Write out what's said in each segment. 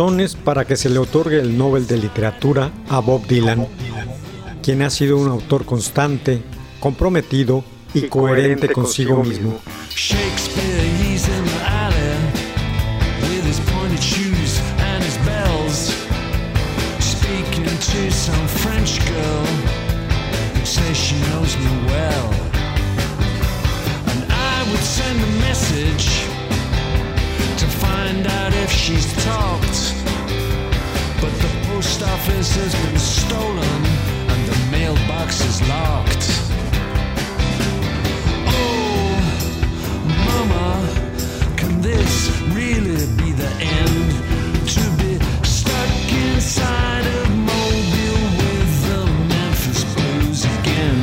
Razones para que se le otorgue el Nobel de Literatura a Bob Dylan, quien ha sido un autor constante, comprometido y coherente consigo mismo. Office has been stolen and the mailbox is locked. Oh, Mama, can this really be the end? To be stuck Mobile with the Memphis again.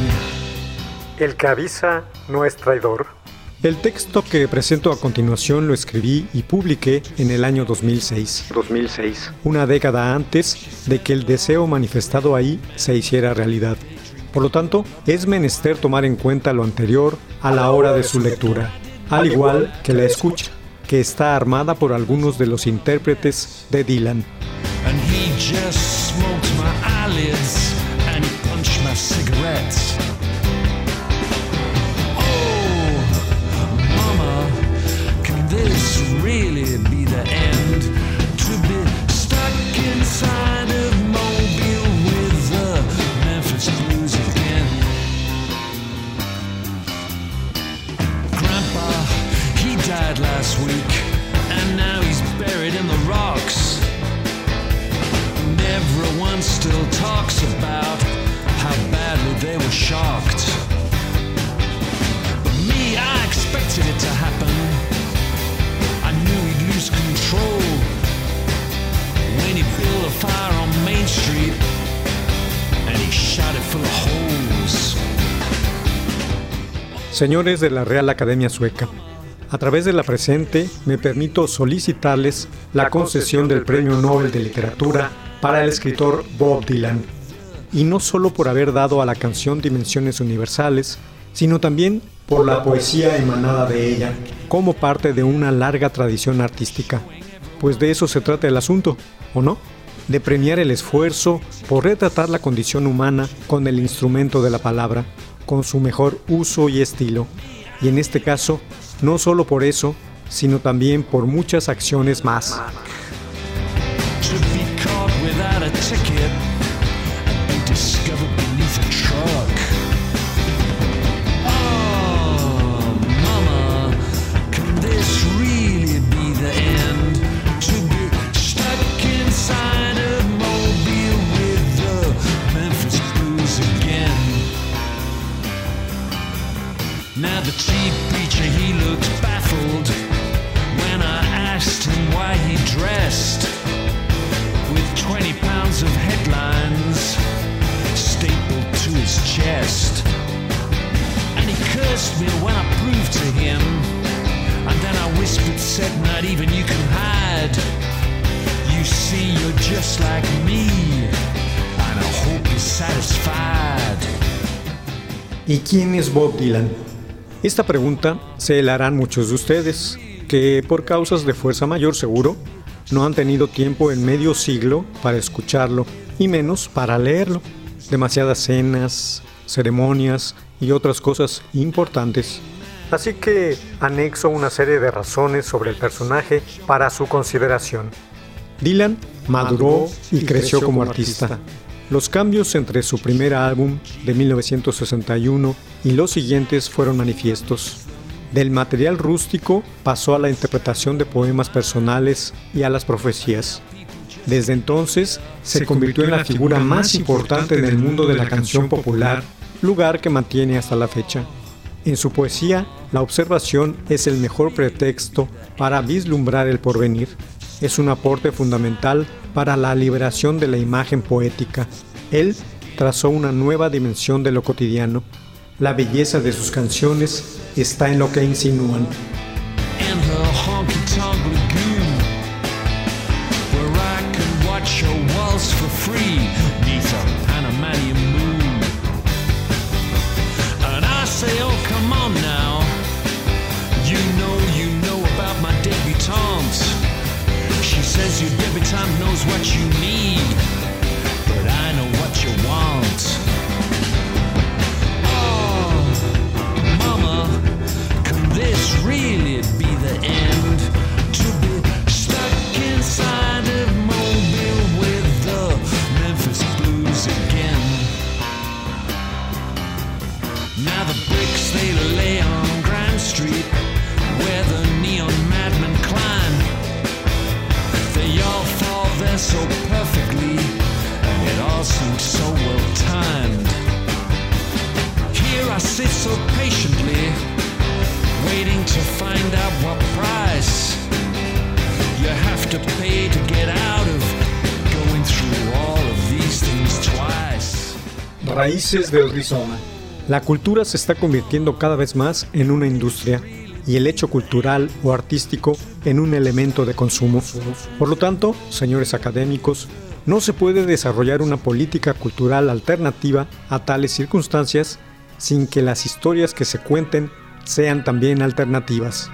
El que no es traidor. El texto que presento a continuación lo escribí y publiqué en el año 2006. 2006. Una década antes de que el deseo manifestado ahí se hiciera realidad. Por lo tanto, es menester tomar en cuenta lo anterior a la hora de su lectura, al igual que la escucha, que está armada por algunos de los intérpretes de Dylan. And he just smoked my eyelids and he punched my cigarettes. Señores de la Real Academia Sueca, a través de la presente me permito solicitarles la concesión del Premio Nobel de Literatura para el escritor Bob Dylan, y no solo por haber dado a la canción dimensiones universales, sino también por la poesía emanada de ella, como parte de una larga tradición artística. Pues de eso se trata el asunto, ¿o no? De premiar el esfuerzo por retratar la condición humana con el instrumento de la palabra, con su mejor uso y estilo. Y en este caso, no solo por eso, sino también por muchas acciones más. Chief preacher, he looked baffled when I asked him why he dressed with 20 pounds of headlines stapled to his chest. And he cursed me when I proved to him. And then I whispered, said, Not even you can hide. You see, you're just like me. And I hope satisfied. ¿Y quién es Bob Dylan? Esta pregunta se la harán muchos de ustedes, que por causas de fuerza mayor seguro, no han tenido tiempo en medio siglo para escucharlo y menos para leerlo. Demasiadas cenas, ceremonias y otras cosas importantes. Así que anexo una serie de razones sobre el personaje para su consideración. Dylan maduró y creció como artista. Los cambios entre su primer álbum de 1961 y los siguientes fueron manifiestos. Del material rústico pasó a la interpretación de poemas personales y a las profecías. Desde entonces se convirtió en la figura más importante en el mundo de la canción popular, lugar que mantiene hasta la fecha. En su poesía, la observación es el mejor pretexto para vislumbrar el porvenir. Es un aporte fundamental para la liberación de la imagen poética. Él trazó una nueva dimensión de lo cotidiano. La belleza de sus canciones está en lo que insinúan. La cultura se está convirtiendo cada vez más en una industria y el hecho cultural o artístico en un elemento de consumo. Por lo tanto, señores académicos, no se puede desarrollar una política cultural alternativa a tales circunstancias sin que las historias que se cuenten sean también alternativas.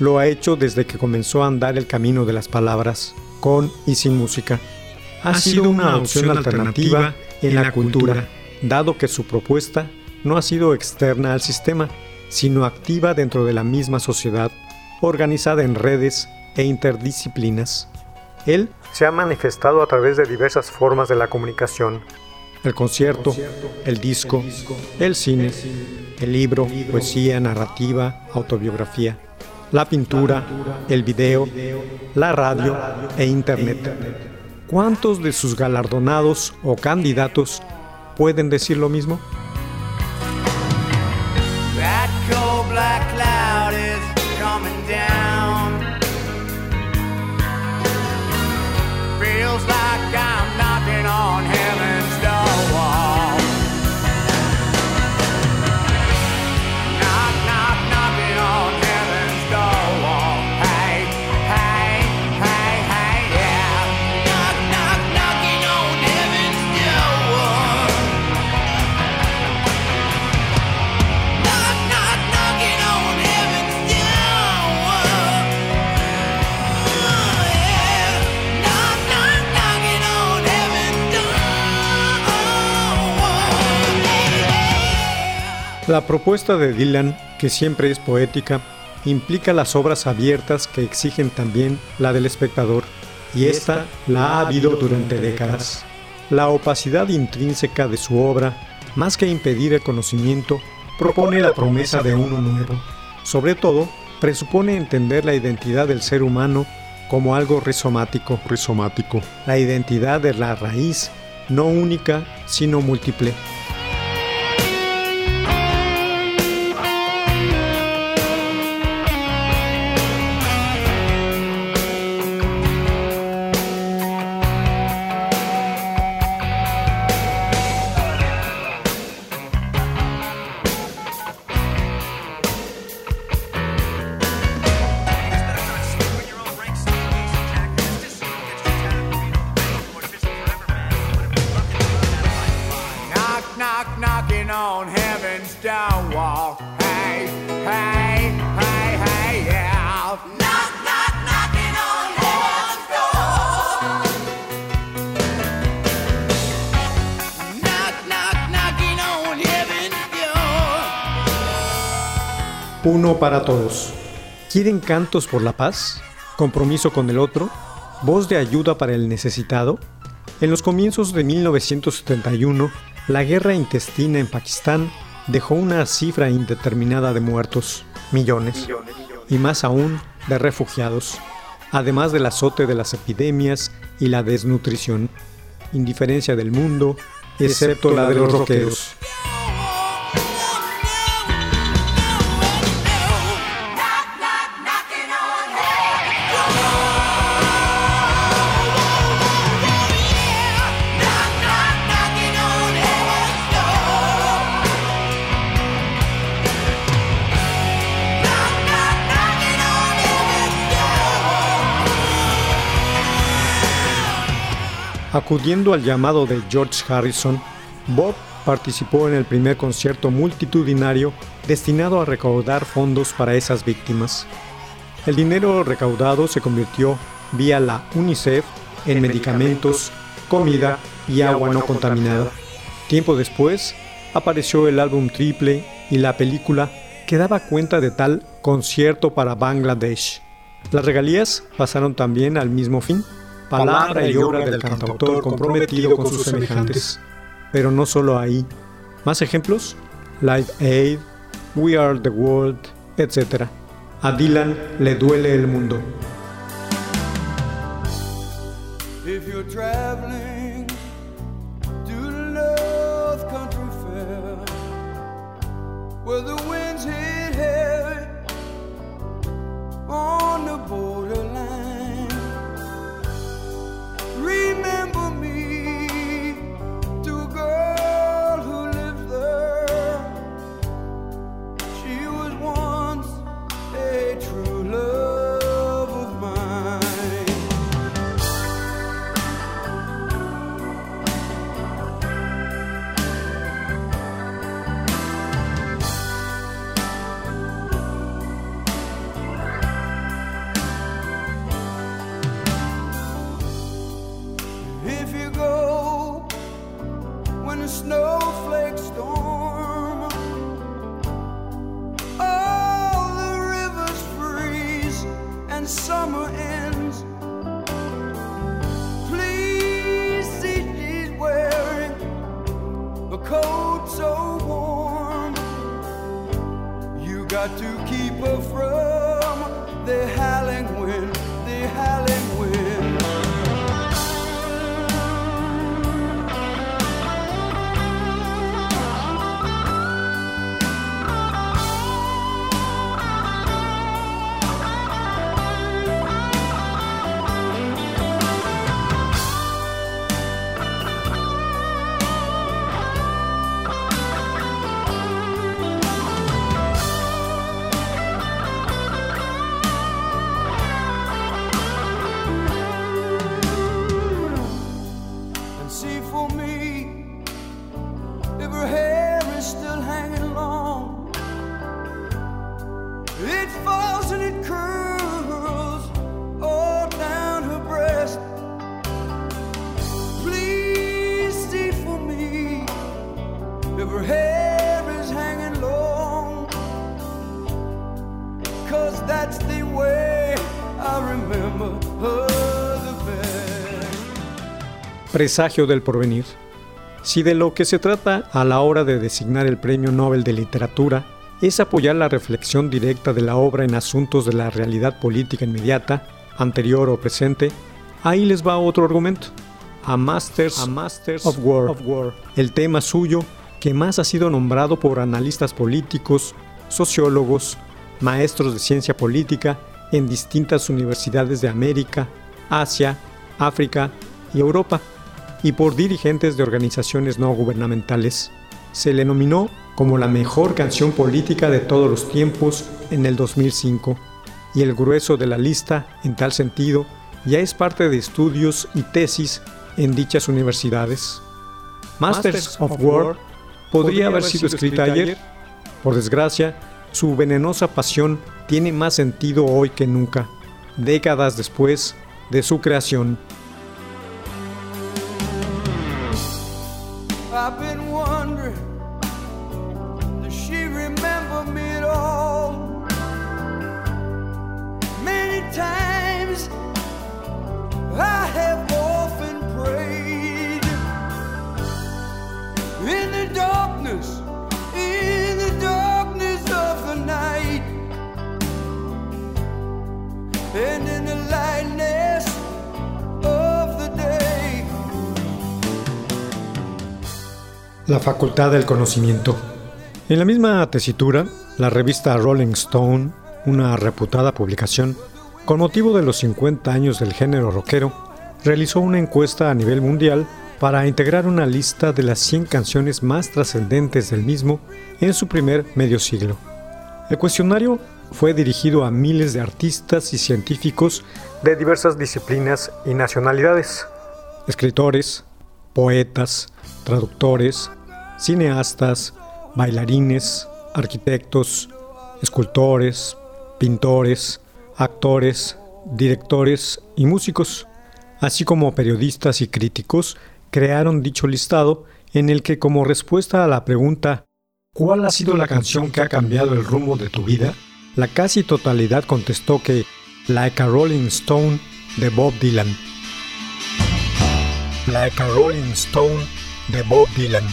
Lo ha hecho desde que comenzó a andar el camino de las palabras, con y sin música. Ha, sido una opción alternativa en la cultura, dado que su propuesta no ha sido externa al sistema, sino activa dentro de la misma sociedad, organizada en redes e interdisciplinas. Él se ha manifestado a través de diversas formas de la comunicación. El concierto, el disco, el cine, el libro, poesía, narrativa, autobiografía, la pintura, el video, la radio e internet. ¿Cuántos de sus galardonados o candidatos pueden decir lo mismo? La propuesta de Dylan, que siempre es poética, implica las obras abiertas que exigen también la del espectador, y esta la ha habido durante décadas. La opacidad intrínseca de su obra, más que impedir el conocimiento, propone la promesa de uno nuevo. Sobre todo, presupone entender la identidad del ser humano como algo rizomático. Rizomático. La identidad de la raíz, no única, sino múltiple. Uno para todos. ¿Quieren cantos por la paz? ¿Compromiso con el otro? ¿Voz de ayuda para el necesitado? En los comienzos de 1971, la guerra intestina en Pakistán dejó una cifra indeterminada de muertos, millones, y más aún de refugiados, además del azote de las epidemias y la desnutrición, indiferencia del mundo, excepto la de los roqueros. Acudiendo al llamado de George Harrison, Bob participó en el primer concierto multitudinario destinado a recaudar fondos para esas víctimas. El dinero recaudado se convirtió vía la UNICEF en medicamentos, comida y agua no contaminada. Tiempo después, apareció el álbum triple y la película que daba cuenta de tal concierto para Bangladesh. Las regalías pasaron también al mismo fin, palabra y obra del cantautor comprometido con sus semejantes. Pero no solo ahí. ¿Más ejemplos? Live Aid, We Are the World, etc. A Dylan le duele el mundo. If you're Presagio del porvenir. Si de lo que se trata a la hora de designar el Premio Nobel de Literatura es apoyar la reflexión directa de la obra en asuntos de la realidad política inmediata, anterior o presente, ahí les va otro argumento. A Masters, A Masters of, War, of War. el tema suyo que más ha sido nombrado por analistas políticos, sociólogos, maestros de ciencia política en distintas universidades de América, Asia, África y Europa, y por dirigentes de organizaciones no gubernamentales. Se le nominó como la mejor canción política de todos los tiempos en el 2005, y el grueso de la lista, en tal sentido, ya es parte de estudios y tesis en dichas universidades. Masters of War podría haber sido escrita ayer. Por desgracia, su venenosa pasión tiene más sentido hoy que nunca, décadas después de su creación. La facultad del conocimiento. En la misma tesitura, la revista Rolling Stone, una reputada publicación, con motivo de los 50 años del género rockero, realizó una encuesta a nivel mundial para integrar una lista de las 100 canciones más trascendentes del mismo en su primer medio siglo. El cuestionario fue dirigido a miles de artistas y científicos de diversas disciplinas y nacionalidades, escritores, poetas, traductores, cineastas, bailarines, arquitectos, escultores, pintores, actores, directores y músicos, así como periodistas y críticos, crearon dicho listado en el que como respuesta a la pregunta ¿Cuál ha sido la canción que ha cambiado el rumbo de tu vida? La casi totalidad contestó que Like a Rolling Stone de Bob Dylan. Like a Rolling Stone de Bob Dylan.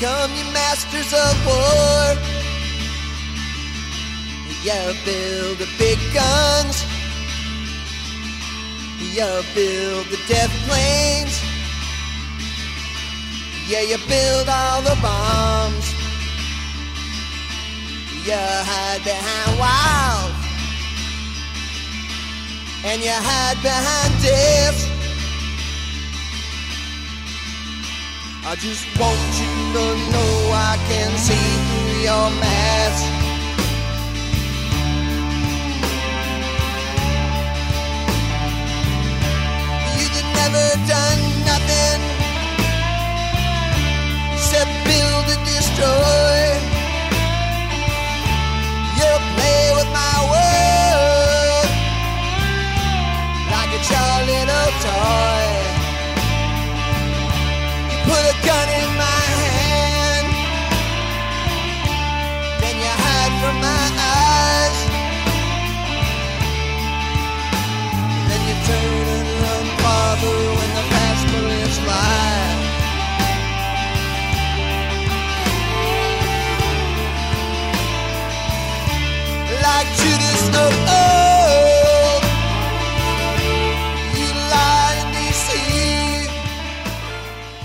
Come, you masters of war. You build the big guns. You build the death planes. Yeah, you build all the bombs. You hide behind walls. And you hide behind death. I just want you to know I can see through your mask.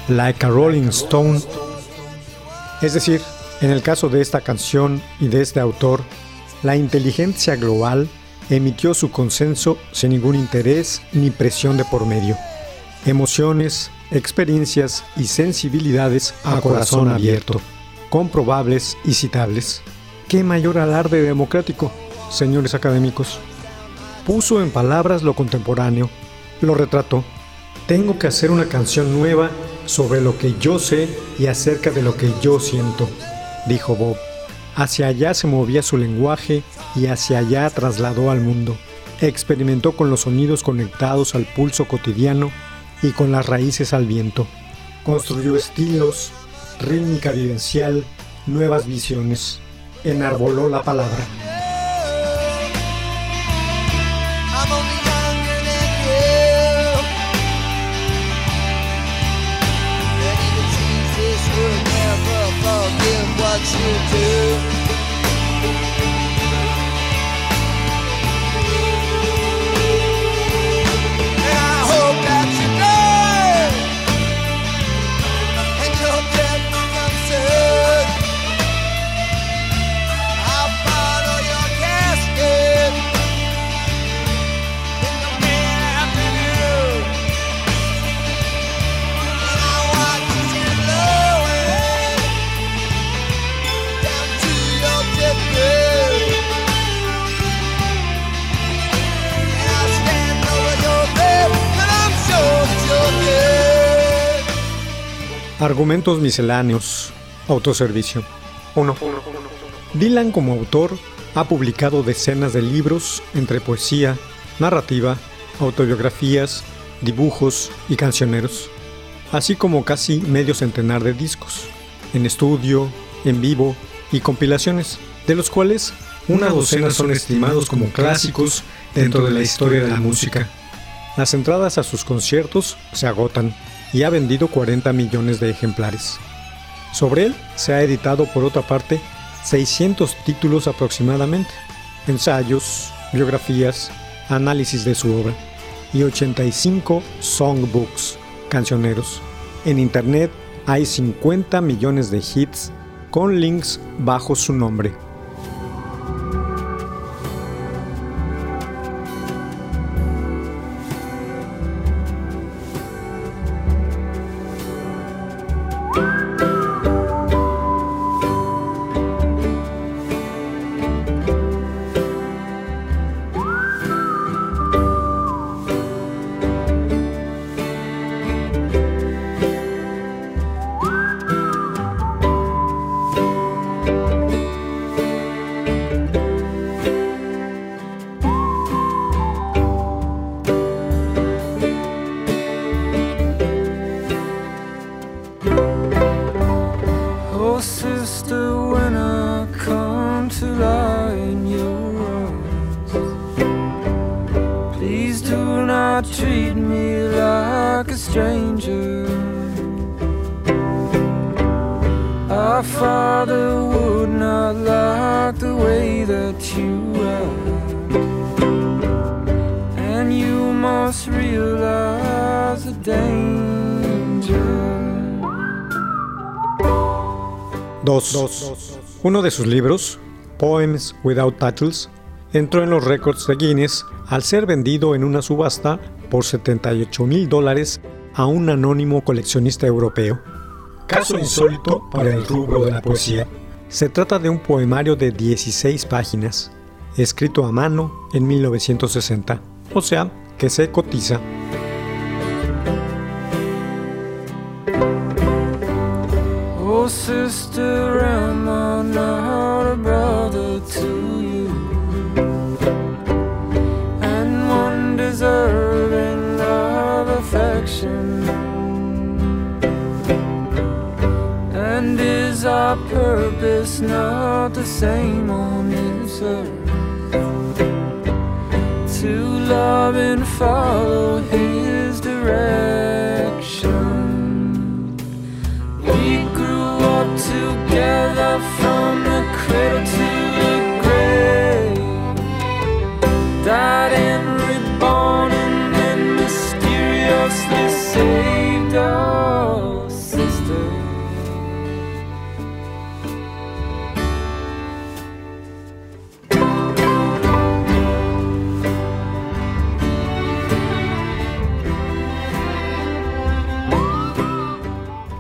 Like a Rolling Stone. Es decir, en el caso de esta canción y de este autor, la inteligencia global emitió su consenso sin ningún interés ni presión de por medio. Emociones, experiencias y sensibilidades a corazón abierto, comprobables y citables. ¿Qué mayor alarde democrático, señores académicos? Puso en palabras lo contemporáneo, lo retrató. Tengo que hacer una canción nueva sobre lo que yo sé y acerca de lo que yo siento, dijo Bob. Hacia allá se movía su lenguaje y hacia allá trasladó al mundo. Experimentó con los sonidos conectados al pulso cotidiano y con las raíces al viento. Construyó estilos, rítmica vivencial, nuevas visiones. enarboló la palabra. Argumentos misceláneos. Autoservicio. 1. Dylan como autor ha publicado decenas de libros entre poesía, narrativa, autobiografías, dibujos y cancioneros, así como casi medio centenar de discos, en estudio, en vivo y compilaciones, de los cuales una docena son estimados como clásicos dentro de la historia de la música. Las entradas a sus conciertos se agotan y ha vendido 40 millones de ejemplares. Sobre él se ha editado por otra parte 600 títulos aproximadamente, ensayos, biografías, análisis de su obra y 85 songbooks, cancioneros. En internet hay 50 millones de hits con links bajo su nombre. 2. Uno de sus libros, Poems Without Titles, entró en los récords de Guinness al ser vendido en una subasta por 78 mil dólares a un anónimo coleccionista europeo. Caso insólito para el rubro de la poesía. Se trata de un poemario de 16 páginas, escrito a mano en 1960, o sea, que se cotiza. Sister, am I not a brother to you? And one deserving of affection. And is our purpose not the same on this earth? To love and follow his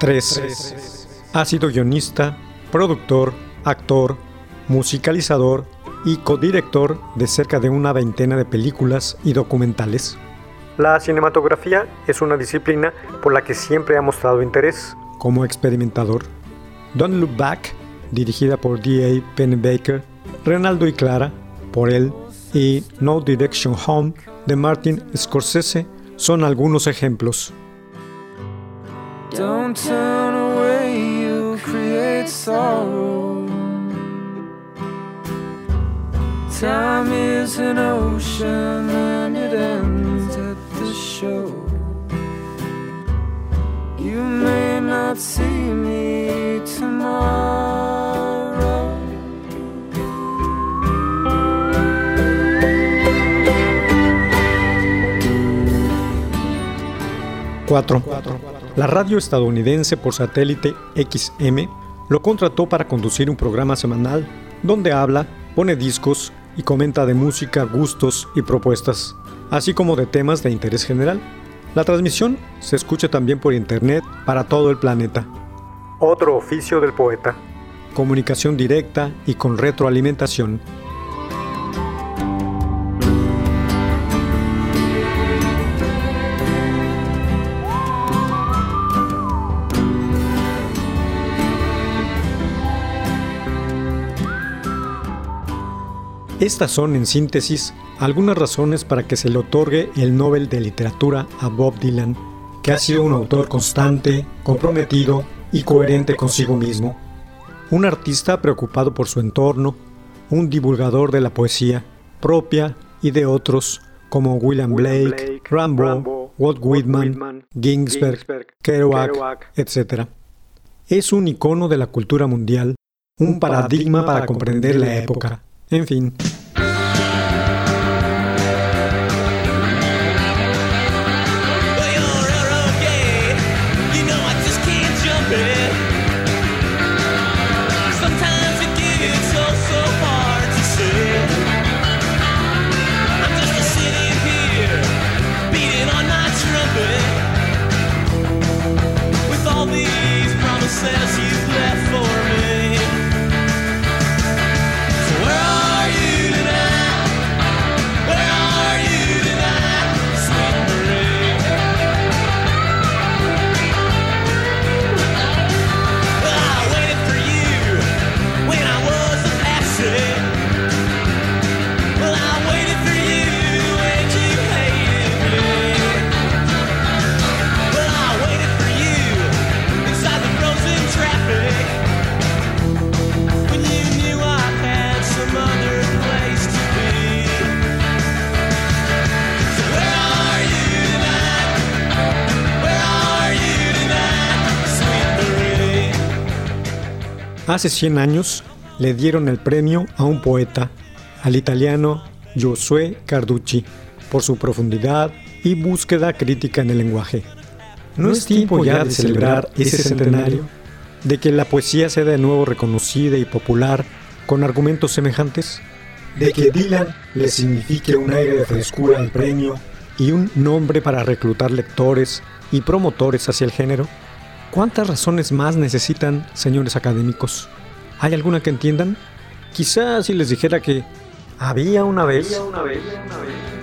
3. Ha sido guionista, productor, actor, musicalizador y codirector de cerca de una veintena de películas y documentales. La cinematografía es una disciplina por la que siempre ha mostrado interés como experimentador. Don't Look Back, dirigida por D.A. Pennebaker, Renaldo y Clara, por él, y No Direction Home, de Martin Scorsese, son algunos ejemplos. Turn away, you create sorrow. Time is an ocean and it ends at the shore. You may not see me tomorrow. Cuatro. La radio estadounidense por satélite XM lo contrató para conducir un programa semanal donde habla, pone discos y comenta de música, gustos y propuestas, así como de temas de interés general. La transmisión se escucha también por internet para todo el planeta. Otro oficio del poeta. Comunicación directa y con retroalimentación. Estas son, en síntesis, algunas razones para que se le otorgue el Nobel de Literatura a Bob Dylan, que ha sido un autor constante, comprometido y coherente consigo mismo. Un artista preocupado por su entorno, un divulgador de la poesía propia y de otros como William Blake, Rambo, Walt Whitman, Ginsberg, Kerouac, etc. Es un icono de la cultura mundial, un paradigma para comprender la época. En Hace 100 años le dieron el premio a un poeta, al italiano Giosuè Carducci, por su profundidad y búsqueda crítica en el lenguaje. ¿No es tiempo ya de celebrar ese centenario? ¿De que la poesía sea de nuevo reconocida y popular con argumentos semejantes? ¿De que Dylan le signifique un aire de frescura al premio y un nombre para reclutar lectores y promotores hacia el género? ¿Cuántas razones más necesitan, señores académicos? ¿Hay alguna que entiendan? Quizás si les dijera que había una vez. Where